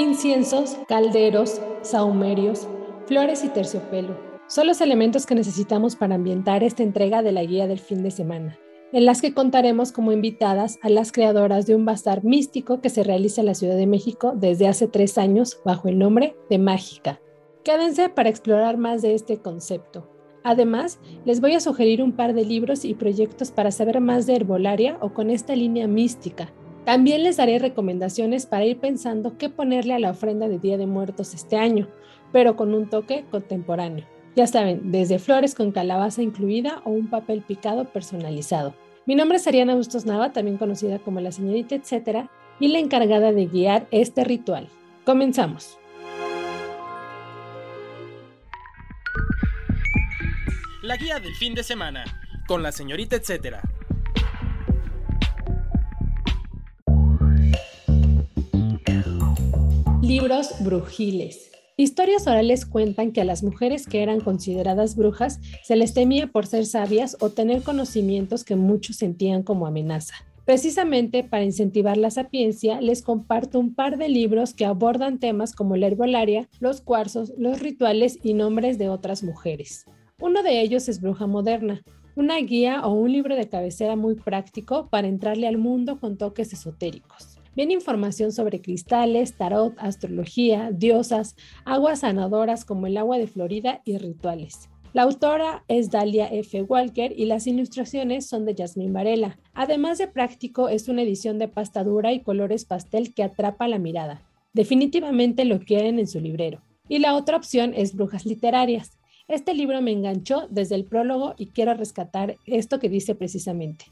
Inciensos, calderos, saumerios, flores y terciopelo son los elementos que necesitamos para ambientar esta entrega de la guía del fin de semana, en las que contaremos como invitadas a las creadoras de un bazar místico que se realiza en la Ciudad de México desde hace tres años bajo el nombre de Mágica. Quédense para explorar más de este concepto. Además, les voy a sugerir un par de libros y proyectos para saber más de herbolaria o con esta línea mística también les daré recomendaciones para ir pensando qué ponerle a la ofrenda de Día de Muertos este año, pero con un toque contemporáneo. Ya saben, desde flores con calabaza incluida o un papel picado personalizado. Mi nombre es Ariana Bustos Nava, también conocida como la señorita etcétera, y la encargada de guiar este ritual. Comenzamos. La guía del fin de semana con la señorita etcétera. Libros brujiles. Historias orales cuentan que a las mujeres que eran consideradas brujas se les temía por ser sabias o tener conocimientos que muchos sentían como amenaza. Precisamente para incentivar la sapiencia, les comparto un par de libros que abordan temas como la herbolaria, los cuarzos, los rituales y nombres de otras mujeres. Uno de ellos es Bruja Moderna, una guía o un libro de cabecera muy práctico para entrarle al mundo con toques esotéricos. Viene información sobre cristales, tarot, astrología, diosas, aguas sanadoras como el agua de Florida y rituales. La autora es Dalia F. Walker y las ilustraciones son de Jasmine Varela. Además de práctico, es una edición de pasta dura y colores pastel que atrapa la mirada. Definitivamente lo quieren en su librero. Y la otra opción es Brujas Literarias. Este libro me enganchó desde el prólogo y quiero rescatar esto que dice precisamente.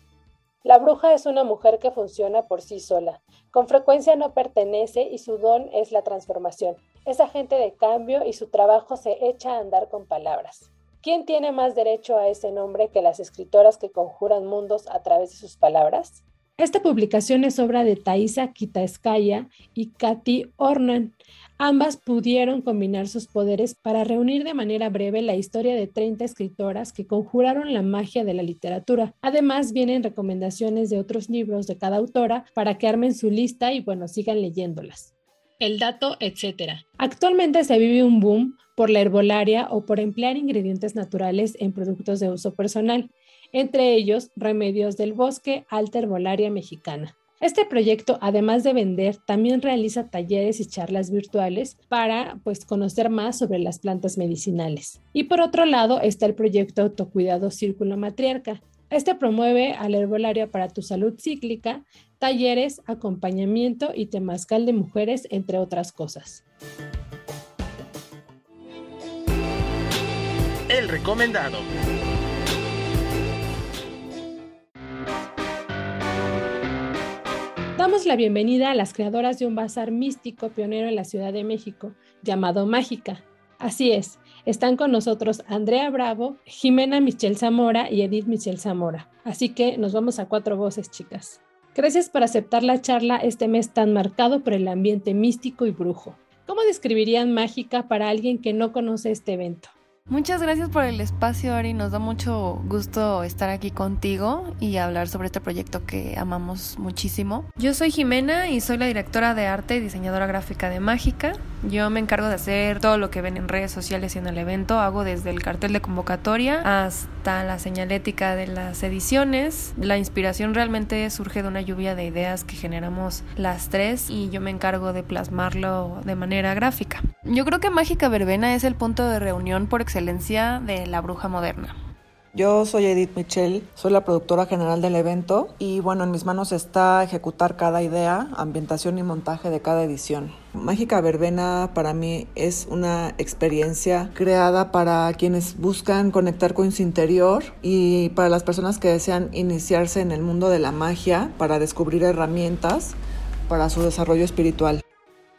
La bruja es una mujer que funciona por sí sola. Con frecuencia no pertenece y su don es la transformación. Es agente de cambio y su trabajo se echa a andar con palabras. ¿Quién tiene más derecho a ese nombre que las escritoras que conjuran mundos a través de sus palabras? Esta publicación es obra de Thaisa Kitaskaya y Katy Ornan. Ambas pudieron combinar sus poderes para reunir de manera breve la historia de 30 escritoras que conjuraron la magia de la literatura. Además, vienen recomendaciones de otros libros de cada autora para que armen su lista y bueno, sigan leyéndolas. El dato, etc. Actualmente se vive un boom por la herbolaria o por emplear ingredientes naturales en productos de uso personal, entre ellos remedios del bosque, alta herbolaria mexicana. Este proyecto, además de vender, también realiza talleres y charlas virtuales para pues, conocer más sobre las plantas medicinales. Y por otro lado está el proyecto Autocuidado Círculo Matriarca. Este promueve al herbolaria para tu salud cíclica, talleres, acompañamiento y temazcal de mujeres, entre otras cosas. El recomendado. La bienvenida a las creadoras de un bazar místico pionero en la Ciudad de México, llamado Mágica. Así es, están con nosotros Andrea Bravo, Jimena Michel Zamora y Edith Michel Zamora. Así que nos vamos a cuatro voces, chicas. Gracias por aceptar la charla este mes tan marcado por el ambiente místico y brujo. ¿Cómo describirían Mágica para alguien que no conoce este evento? Muchas gracias por el espacio, Ari. Nos da mucho gusto estar aquí contigo y hablar sobre este proyecto que amamos muchísimo. Yo soy Jimena y soy la directora de arte y diseñadora gráfica de Mágica. Yo me encargo de hacer todo lo que ven en redes sociales y en el evento. Hago desde el cartel de convocatoria hasta la señalética de las ediciones. La inspiración realmente surge de una lluvia de ideas que generamos las tres y yo me encargo de plasmarlo de manera gráfica. Yo creo que Mágica Verbena es el punto de reunión por excelencia de la bruja moderna. Yo soy Edith Michel, soy la productora general del evento y bueno, en mis manos está ejecutar cada idea, ambientación y montaje de cada edición. Mágica Verbena para mí es una experiencia creada para quienes buscan conectar con su interior y para las personas que desean iniciarse en el mundo de la magia para descubrir herramientas para su desarrollo espiritual.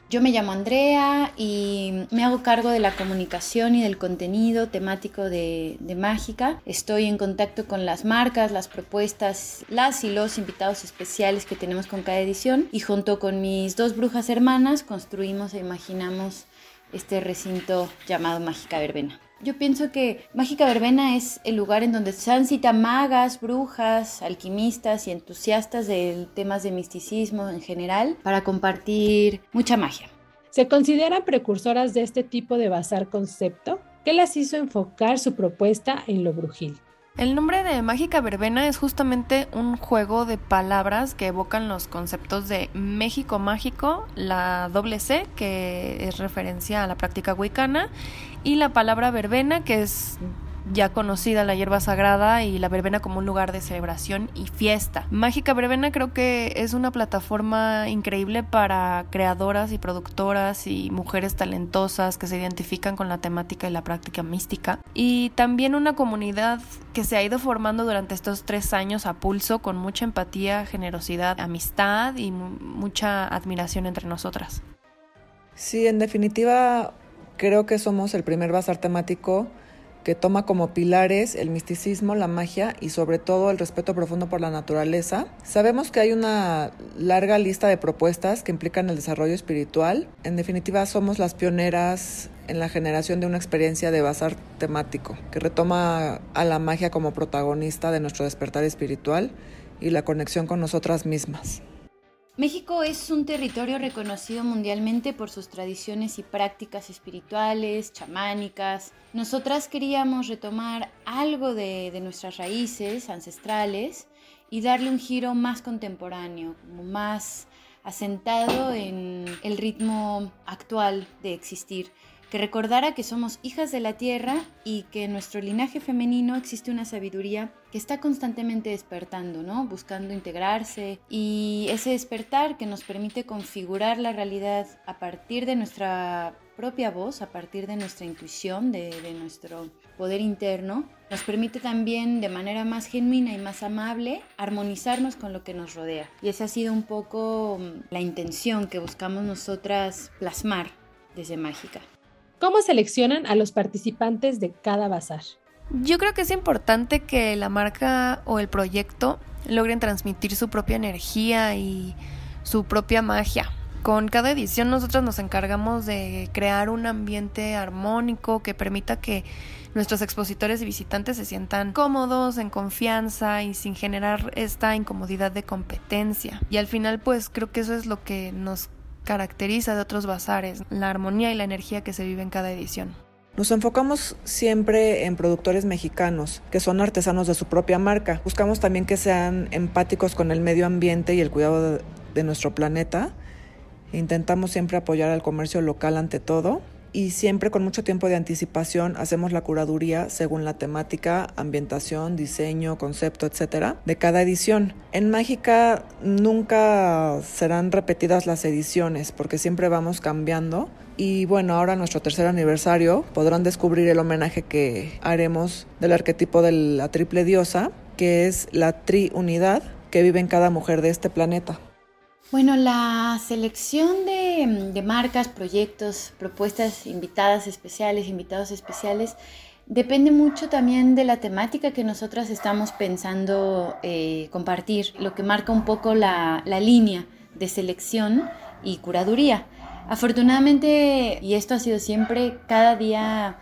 Yo me llamo Andrea y me hago cargo de la comunicación y del contenido temático de, Mágica. Estoy en contacto con las marcas, las propuestas, las y los invitados especiales que tenemos con cada edición y junto con mis dos brujas hermanas construimos e imaginamos este recinto llamado Mágica Verbena. Yo pienso que Mágica Verbena es el lugar en donde se han cita magas, brujas, alquimistas y entusiastas de temas de misticismo en general para compartir mucha magia. ¿Se consideran precursoras de este tipo de bazar concepto? ¿Qué las hizo enfocar su propuesta en lo brujil? El nombre de Mágica Verbena es justamente un juego de palabras que evocan los conceptos de México mágico, la doble C, que es referencia a la práctica wicana, y la palabra verbena, que es ya conocida la hierba sagrada y la verbena como un lugar de celebración y fiesta. Mágica Verbena creo que es una plataforma increíble para creadoras y productoras y mujeres talentosas que se identifican con la temática y la práctica mística. Y también una comunidad que se ha ido formando durante estos tres años a pulso con mucha empatía, generosidad, amistad y mucha admiración entre nosotras. Sí, en definitiva, creo que somos el primer bazar temático que toma como pilares el misticismo, la magia y sobre todo el respeto profundo por la naturaleza. Sabemos que hay una larga lista de propuestas que implican el desarrollo espiritual. En definitiva, somos las pioneras en la generación de una experiencia de bazar temático que retoma a la magia como protagonista de nuestro despertar espiritual y la conexión con nosotras mismas. México es un territorio reconocido mundialmente por sus tradiciones y prácticas espirituales, chamánicas. Nosotras queríamos retomar algo de, nuestras raíces ancestrales y darle un giro más contemporáneo, más asentado en el ritmo actual de existir que recordara que somos hijas de la tierra y que en nuestro linaje femenino existe una sabiduría que está constantemente despertando, ¿no? Buscando integrarse y ese despertar que nos permite configurar la realidad a partir de nuestra propia voz, a partir de nuestra intuición, de, nuestro poder interno, nos permite también de manera más genuina y más amable armonizarnos con lo que nos rodea. Y esa ha sido un poco mm, la intención que buscamos nosotras plasmar desde Mágica. ¿Cómo seleccionan a los participantes de cada bazar? Yo creo que es importante que la marca o el proyecto logren transmitir su propia energía y su propia magia. Con cada edición nosotros nos encargamos de crear un ambiente armónico que permita que nuestros expositores y visitantes se sientan cómodos, en confianza y sin generar esta incomodidad de competencia. Y al final pues creo que eso es lo que nos caracteriza de otros bazares, la armonía y la energía que se vive en cada edición. Nos enfocamos siempre en productores mexicanos, que son artesanos de su propia marca. Buscamos también que sean empáticos con el medio ambiente y el cuidado de, nuestro planeta. Intentamos siempre apoyar al comercio local ante todo y siempre con mucho tiempo de anticipación hacemos la curaduría según la temática, ambientación, diseño, concepto, etcétera, de cada edición. En Mágica nunca serán repetidas las ediciones porque siempre vamos cambiando. Y bueno, ahora nuestro tercer aniversario podrán descubrir el homenaje que haremos del arquetipo de la triple diosa, que es la triunidad que vive en cada mujer de este planeta. Bueno, la selección de, marcas, proyectos, propuestas, invitadas especiales, invitados especiales, depende mucho también de la temática que nosotras estamos pensando eh, compartir, lo que marca un poco la, la línea de selección y curaduría. Afortunadamente, y esto ha sido siempre, cada día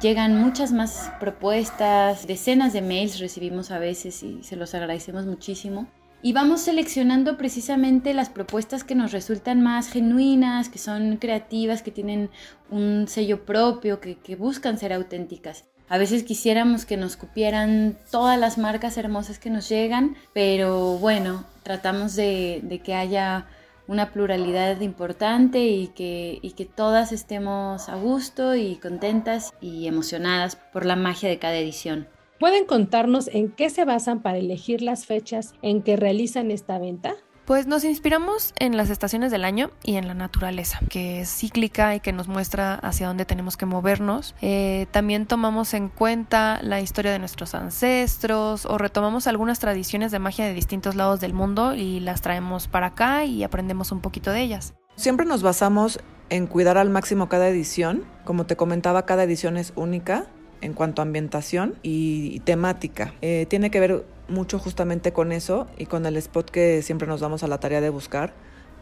llegan muchas más propuestas, decenas de mails recibimos a veces y se los agradecemos muchísimo y vamos seleccionando precisamente las propuestas que nos resultan más genuinas, que son creativas, que tienen un sello propio, que, buscan ser auténticas. A veces quisiéramos que nos cupieran todas las marcas hermosas que nos llegan, pero bueno, tratamos de, que haya una pluralidad importante y que, y que todas estemos a gusto y contentas y emocionadas por la magia de cada edición. ¿Pueden contarnos en qué se basan para elegir las fechas en que realizan esta venta? Pues nos inspiramos en las estaciones del año y en la naturaleza, que es cíclica y que nos muestra hacia dónde tenemos que movernos. Eh, también tomamos en cuenta la historia de nuestros ancestros o retomamos algunas tradiciones de magia de distintos lados del mundo y las traemos para acá y aprendemos un poquito de ellas. Siempre nos basamos en cuidar al máximo cada edición. Como te comentaba, cada edición es única en cuanto a ambientación y temática. Eh, tiene que ver mucho justamente con eso y con el spot que siempre nos damos a la tarea de buscar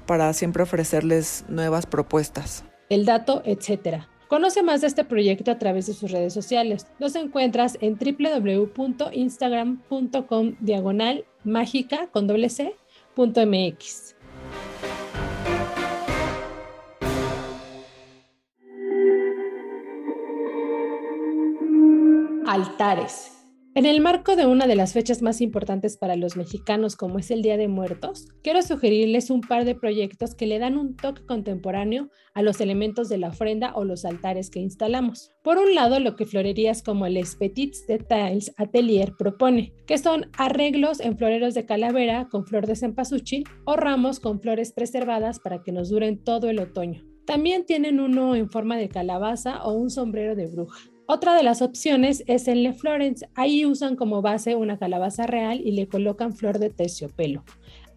para siempre ofrecerles nuevas propuestas. El dato, etcétera. Conoce más de este proyecto a través de sus redes sociales. Los encuentras en www.instagram.com diagonal mágica con doble c, mx. Altares. En el marco de una de las fechas más importantes para los mexicanos, como es el Día de Muertos, quiero sugerirles un par de proyectos que le dan un toque contemporáneo a los elementos de la ofrenda o los altares que instalamos. Por un lado, lo que florerías como el Petits Details Atelier propone, que son arreglos en floreros de calavera con flor de cempasúchil o ramos con flores preservadas para que nos duren todo el otoño. También tienen uno en forma de calabaza o un sombrero de bruja. Otra de las opciones es en Le Florence. Ahí usan como base una calabaza real y le colocan flor de terciopelo.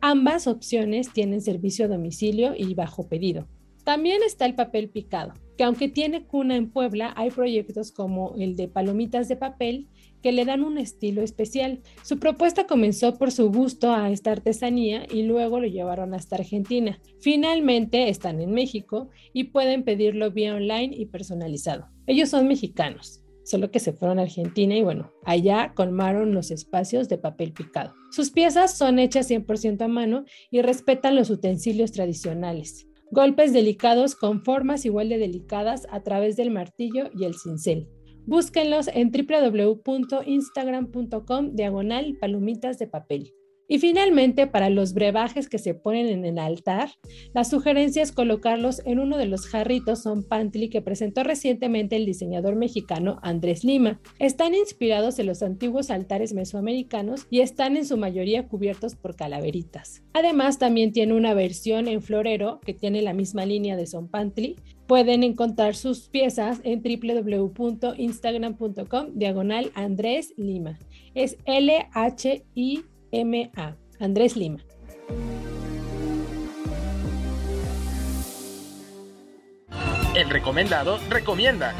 Ambas opciones tienen servicio a domicilio y bajo pedido. También está el papel picado, que aunque tiene cuna en Puebla, hay proyectos como el de palomitas de papel que le dan un estilo especial. Su propuesta comenzó por su gusto a esta artesanía y luego lo llevaron hasta Argentina. Finalmente están en México y pueden pedirlo vía online y personalizado. Ellos son mexicanos, solo que se fueron a Argentina y bueno, allá colmaron los espacios de papel picado. Sus piezas son hechas 100% a mano y respetan los utensilios tradicionales. Golpes delicados con formas igual de delicadas a través del martillo y el cincel. Búsquenlos en www.instagram.com diagonal palomitas de papel. Y finalmente, para los brebajes que se ponen en el altar, la sugerencia es colocarlos en uno de los jarritos son pantli que presentó recientemente el diseñador mexicano Andrés Lima. Están inspirados en los antiguos altares mesoamericanos y están en su mayoría cubiertos por calaveritas. Además, también tiene una versión en florero que tiene la misma línea de son pantli. Pueden encontrar sus piezas en www.instagram.com diagonal Andrés Lima. Es L-H-I MA, Andrés Lima. El recomendado recomienda.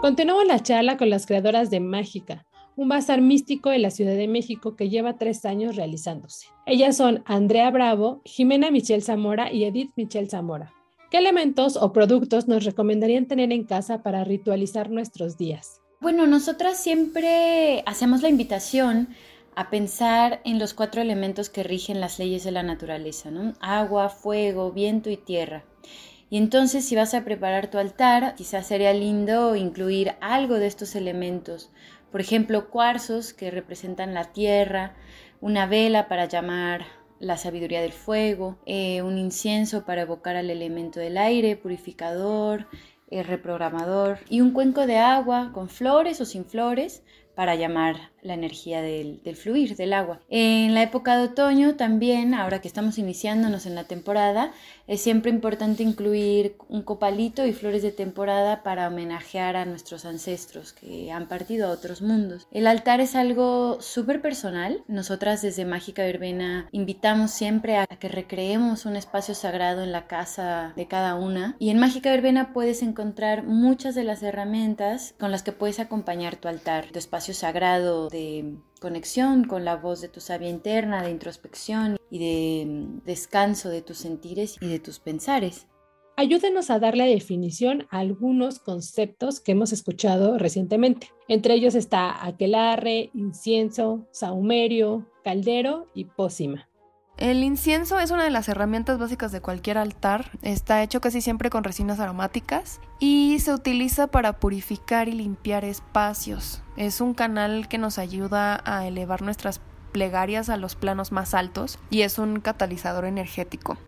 Continuamos la charla con las creadoras de Mágica, un bazar místico en la Ciudad de México que lleva tres años realizándose. Ellas son Andrea Bravo, Jimena Michelle Zamora y Edith Michelle Zamora. ¿Qué elementos o productos nos recomendarían tener en casa para ritualizar nuestros días? Bueno, nosotras siempre hacemos la invitación a pensar en los cuatro elementos que rigen las leyes de la naturaleza, ¿no? Agua, fuego, viento y tierra. Y entonces si vas a preparar tu altar, quizás sería lindo incluir algo de estos elementos. Por ejemplo, cuarzos que representan la tierra, una vela para llamar la sabiduría del fuego, eh, un incienso para evocar al elemento del aire, purificador, reprogramador y un cuenco de agua con flores o sin flores para llamar la energía del, fluir del agua. En la época de otoño también, ahora que estamos iniciándonos en la temporada, es siempre importante incluir un copalito y flores de temporada para homenajear a nuestros ancestros que han partido a otros mundos. El altar es algo súper personal. Nosotras desde Mágica Verbena invitamos siempre a que recreemos un espacio sagrado en la casa de cada una. Y en Mágica Verbena puedes encontrar muchas de las herramientas con las que puedes acompañar tu altar, tu espacio sagrado de conexión con la voz de tu sabia interna, de introspección y de mm, descanso de tus sentires y de tus pensares. Ayúdenos a darle definición a algunos conceptos que hemos escuchado recientemente. Entre ellos está aquelarre, incienso, saumerio, caldero y pócima. El incienso es una de las herramientas básicas de cualquier altar. Está hecho casi siempre con resinas aromáticas y se utiliza para purificar y limpiar espacios. Es un canal que nos ayuda a elevar nuestras plegarias a los planos más altos y es un catalizador energético.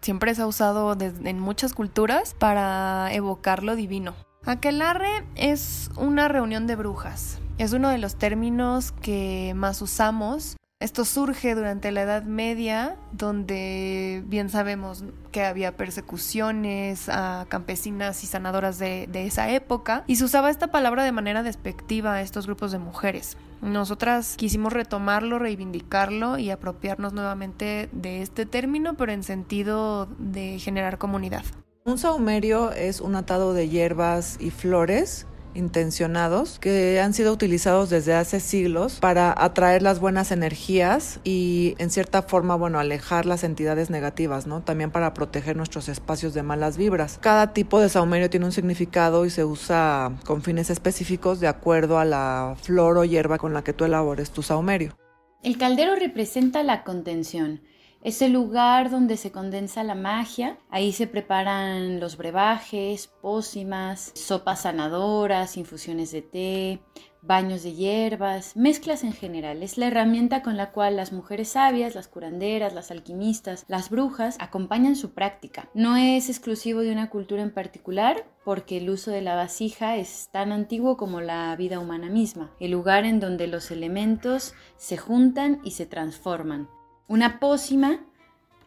Siempre se ha usado en muchas culturas para evocar lo divino. Aquelarre es una reunión de brujas Es uno de los términos que más usamos esto surge durante la Edad Media, donde bien sabemos que había persecuciones a campesinas y sanadoras de, esa época, y se usaba esta palabra de manera despectiva a estos grupos de mujeres. Nosotras quisimos retomarlo, reivindicarlo y apropiarnos nuevamente de este término, pero en sentido de generar comunidad. Un saumerio es un atado de hierbas y flores intencionados que han sido utilizados desde hace siglos para atraer las buenas energías y en cierta forma, bueno, alejar las entidades negativas, ¿no? También para proteger nuestros espacios de malas vibras. Cada tipo de saumerio tiene un significado y se usa con fines específicos de acuerdo a la flor o hierba con la que tú elabores tu saumerio. El caldero representa la contención es el lugar donde se condensa la magia. Ahí se preparan los brebajes, pócimas, sopas sanadoras, infusiones de té, baños de hierbas, mezclas en general. Es la herramienta con la cual las mujeres sabias, las curanderas, las alquimistas, las brujas acompañan su práctica. No es exclusivo de una cultura en particular, porque el uso de la vasija es tan antiguo como la vida humana misma, el lugar en donde los elementos se juntan y se transforman. Una pócima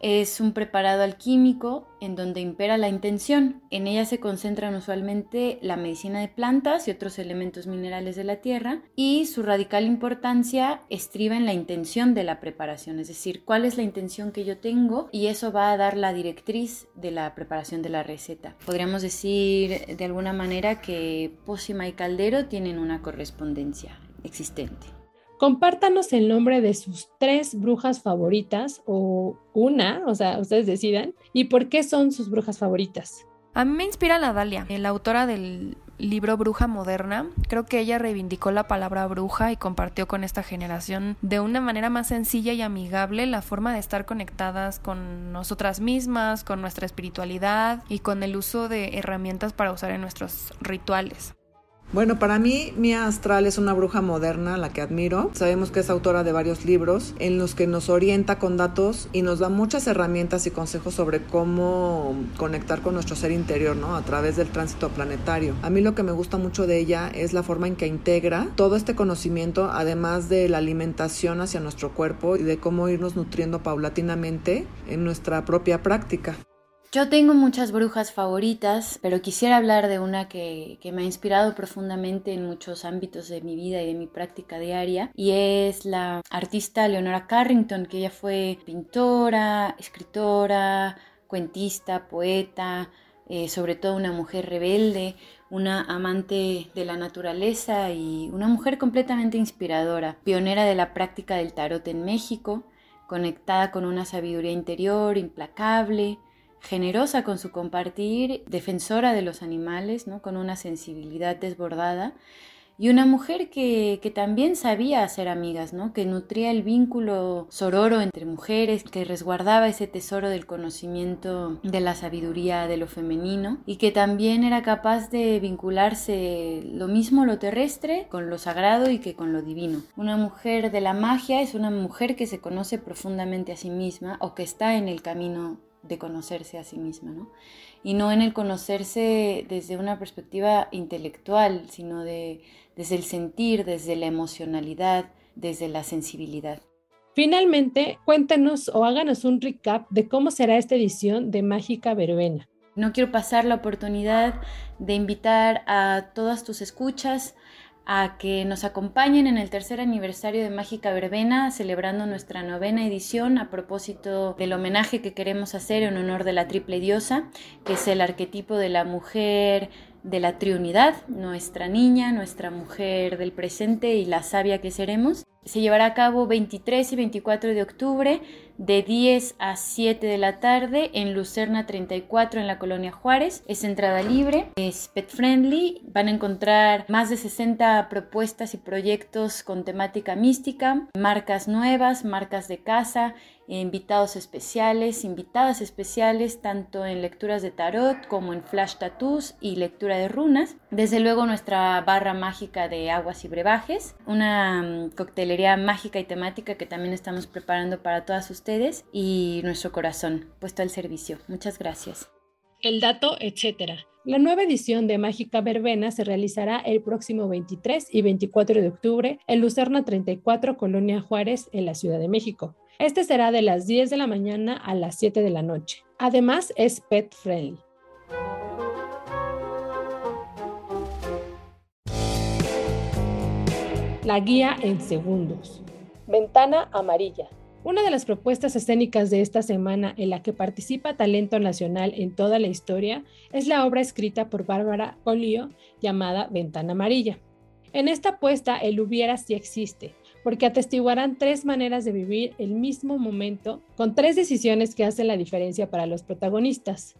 es un preparado alquímico en donde impera la intención. En ella se concentran usualmente la medicina de plantas y otros elementos minerales de la tierra y su radical importancia estriba en la intención de la preparación, es decir, cuál es la intención que yo tengo y eso va a dar la directriz de la preparación de la receta. Podríamos decir de alguna manera que pócima y caldero tienen una correspondencia existente. Compártanos el nombre de sus tres brujas favoritas o una, o sea, ustedes decidan, y por qué son sus brujas favoritas. A mí me inspira la Dalia, la autora del libro Bruja Moderna. Creo que ella reivindicó la palabra bruja y compartió con esta generación de una manera más sencilla y amigable la forma de estar conectadas con nosotras mismas, con nuestra espiritualidad y con el uso de herramientas para usar en nuestros rituales. Bueno, para mí Mia Astral es una bruja moderna, la que admiro. Sabemos que es autora de varios libros en los que nos orienta con datos y nos da muchas herramientas y consejos sobre cómo conectar con nuestro ser interior, ¿no? A través del tránsito planetario. A mí lo que me gusta mucho de ella es la forma en que integra todo este conocimiento, además de la alimentación hacia nuestro cuerpo y de cómo irnos nutriendo paulatinamente en nuestra propia práctica. Yo tengo muchas brujas favoritas, pero quisiera hablar de una que, me ha inspirado profundamente en muchos ámbitos de mi vida y de mi práctica diaria, y es la artista Leonora Carrington, que ella fue pintora, escritora, cuentista, poeta, eh, sobre todo una mujer rebelde, una amante de la naturaleza y una mujer completamente inspiradora, pionera de la práctica del tarot en México, conectada con una sabiduría interior implacable, generosa con su compartir, defensora de los animales, ¿no? con una sensibilidad desbordada, y una mujer que, también sabía hacer amigas, ¿no? que nutría el vínculo sororo entre mujeres, que resguardaba ese tesoro del conocimiento de la sabiduría de lo femenino y que también era capaz de vincularse lo mismo lo terrestre con lo sagrado y que con lo divino. Una mujer de la magia es una mujer que se conoce profundamente a sí misma o que está en el camino de conocerse a sí misma, ¿no? Y no en el conocerse desde una perspectiva intelectual, sino de, desde el sentir, desde la emocionalidad, desde la sensibilidad. Finalmente, cuéntanos o háganos un recap de cómo será esta edición de Mágica Verbena. No quiero pasar la oportunidad de invitar a todas tus escuchas a que nos acompañen en el tercer aniversario de Mágica Verbena, celebrando nuestra novena edición a propósito del homenaje que queremos hacer en honor de la triple diosa, que es el arquetipo de la mujer de la Trinidad, nuestra niña, nuestra mujer del presente y la sabia que seremos. Se llevará a cabo 23 y 24 de octubre de 10 a 7 de la tarde en Lucerna 34 en la colonia Juárez. Es entrada libre, es pet friendly. Van a encontrar más de 60 propuestas y proyectos con temática mística, marcas nuevas, marcas de casa, invitados especiales, invitadas especiales tanto en lecturas de tarot como en flash tattoos y lectura de runas. Desde luego nuestra barra mágica de aguas y brebajes, una mm, coctelería mágica y temática que también estamos preparando para todas ustedes y nuestro corazón puesto al servicio. Muchas gracias. El dato, etc. La nueva edición de Mágica Verbena se realizará el próximo 23 y 24 de octubre en Lucerna 34, Colonia Juárez, en la Ciudad de México. Este será de las 10 de la mañana a las 7 de la noche. Además, es pet friendly. La guía en segundos. Ventana amarilla. Una de las propuestas escénicas de esta semana en la que participa talento nacional en toda la historia es la obra escrita por Bárbara Olio llamada Ventana Amarilla. En esta apuesta el hubiera sí existe, porque atestiguarán tres maneras de vivir el mismo momento con tres decisiones que hacen la diferencia para los protagonistas.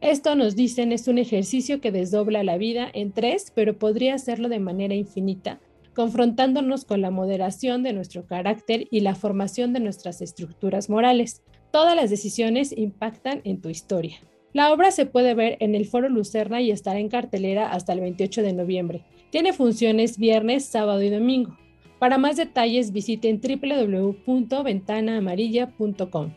Esto nos dicen es un ejercicio que desdobla la vida en tres, pero podría hacerlo de manera infinita, confrontándonos con la moderación de nuestro carácter y la formación de nuestras estructuras morales. Todas las decisiones impactan en tu historia. La obra se puede ver en el Foro Lucerna y estará en cartelera hasta el 28 de noviembre. Tiene funciones viernes, sábado y domingo. Para más detalles visiten www.ventanaamarilla.com.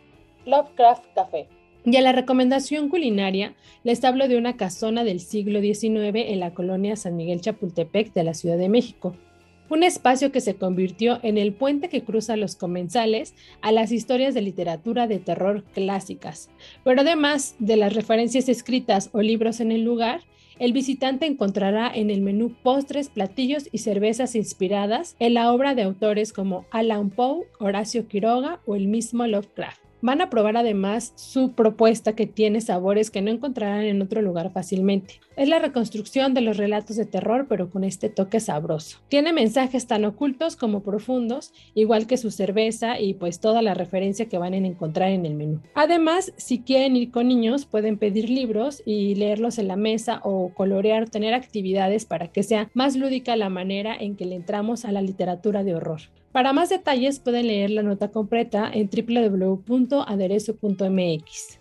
Lovecraft Café. Y a la recomendación culinaria, les hablo de una casona del siglo XIX en la colonia San Miguel Chapultepec de la Ciudad de México un espacio que se convirtió en el puente que cruza los comensales a las historias de literatura de terror clásicas. Pero además de las referencias escritas o libros en el lugar, el visitante encontrará en el menú postres, platillos y cervezas inspiradas en la obra de autores como Alan Poe, Horacio Quiroga o el mismo Lovecraft. Van a probar además su propuesta que tiene sabores que no encontrarán en otro lugar fácilmente. Es la reconstrucción de los relatos de terror pero con este toque sabroso. Tiene mensajes tan ocultos como profundos, igual que su cerveza y pues toda la referencia que van a encontrar en el menú. Además, si quieren ir con niños, pueden pedir libros y leerlos en la mesa o colorear, tener actividades para que sea más lúdica la manera en que le entramos a la literatura de horror. Para más detalles pueden leer la nota completa en www.aderezo.mx.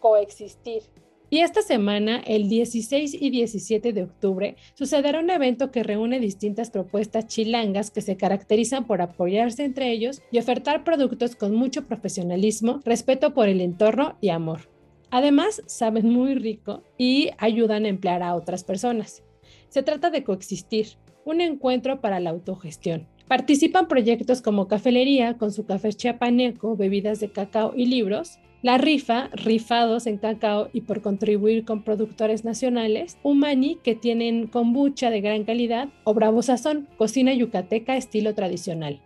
Coexistir. Y esta semana, el 16 y 17 de octubre, sucederá un evento que reúne distintas propuestas chilangas que se caracterizan por apoyarse entre ellos y ofertar productos con mucho profesionalismo, respeto por el entorno y amor. Además, saben muy rico y ayudan a emplear a otras personas. Se trata de coexistir, un encuentro para la autogestión. Participan proyectos como Cafelería con su café chiapaneco, bebidas de cacao y libros, La Rifa, rifados en cacao y por contribuir con productores nacionales, Umani, que tienen kombucha de gran calidad, o Bravo Sazón, cocina yucateca estilo tradicional.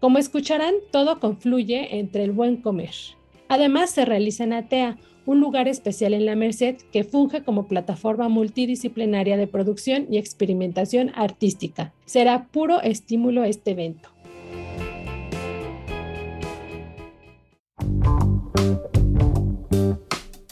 Como escucharán, todo confluye entre el buen comer. Además, se realiza en Atea, un lugar especial en la Merced que funge como plataforma multidisciplinaria de producción y experimentación artística. Será puro estímulo este evento.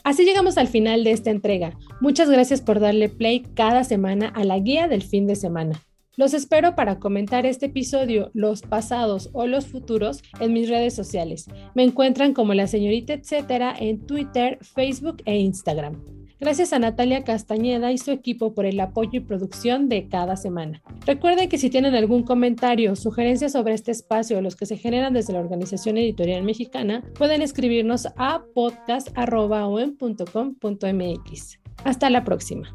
Así llegamos al final de esta entrega. Muchas gracias por darle play cada semana a la guía del fin de semana. Los espero para comentar este episodio, los pasados o los futuros en mis redes sociales. Me encuentran como la señorita etcétera en Twitter, Facebook e Instagram. Gracias a Natalia Castañeda y su equipo por el apoyo y producción de cada semana. Recuerden que si tienen algún comentario sugerencia sobre este espacio o los que se generan desde la Organización Editorial Mexicana, pueden escribirnos a podcast.com.mx. Hasta la próxima.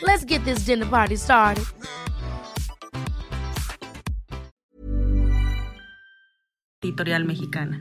Let's get this dinner party started. Editorial Mexicana.